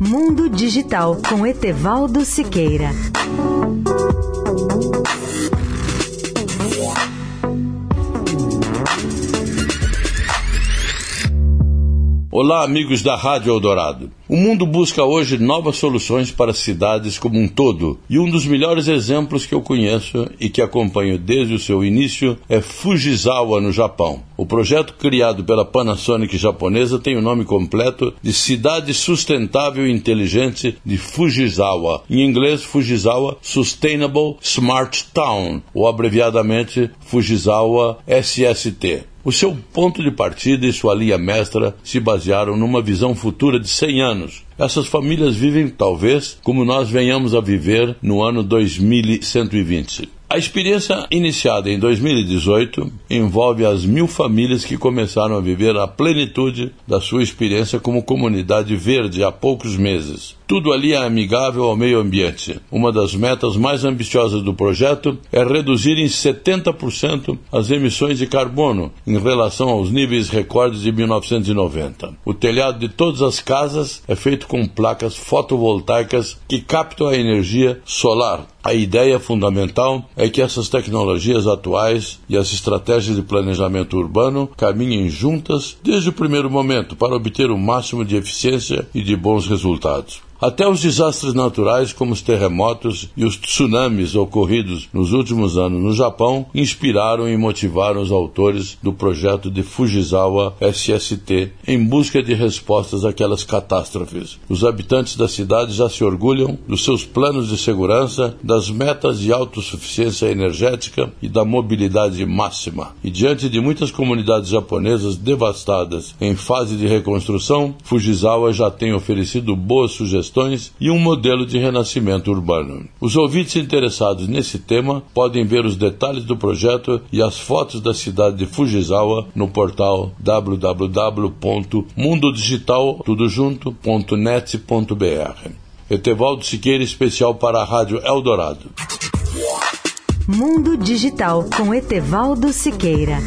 Mundo Digital com Etevaldo Siqueira. Olá, amigos da Rádio Eldorado. O mundo busca hoje novas soluções para cidades como um todo, e um dos melhores exemplos que eu conheço e que acompanho desde o seu início é Fujisawa, no Japão. O projeto criado pela Panasonic japonesa tem o nome completo de Cidade Sustentável e Inteligente de Fujisawa, em inglês Fujisawa Sustainable Smart Town, ou abreviadamente Fujisawa SST. O seu ponto de partida e sua linha mestra se basearam numa visão futura de 100 anos. Essas famílias vivem, talvez, como nós venhamos a viver no ano 2120. A experiência iniciada em 2018 envolve as mil famílias que começaram a viver a plenitude da sua experiência como comunidade verde há poucos meses. Tudo ali é amigável ao meio ambiente. Uma das metas mais ambiciosas do projeto é reduzir em 70% as emissões de carbono em relação aos níveis recordes de 1990. O telhado de todas as casas é feito com placas fotovoltaicas que captam a energia solar. A ideia fundamental é que essas tecnologias atuais e as estratégias de planejamento urbano caminhem juntas desde o primeiro momento para obter o máximo de eficiência e de bons resultados. Até os desastres naturais, como os terremotos e os tsunamis ocorridos nos últimos anos no Japão, inspiraram e motivaram os autores do projeto de Fujisawa SST em busca de respostas àquelas catástrofes. Os habitantes da cidade já se orgulham dos seus planos de segurança, das metas de autossuficiência energética e da mobilidade máxima. E diante de muitas comunidades japonesas devastadas em fase de reconstrução, Fujisawa já tem oferecido boas sugestões sugestões e um modelo de renascimento urbano. Os ouvintes interessados nesse tema podem ver os detalhes do projeto e as fotos da cidade de Fujisawa no portal www.mundodigital.net.br. Etevaldo Siqueira, especial para a Rádio Eldorado. Mundo Digital com Etevaldo Siqueira.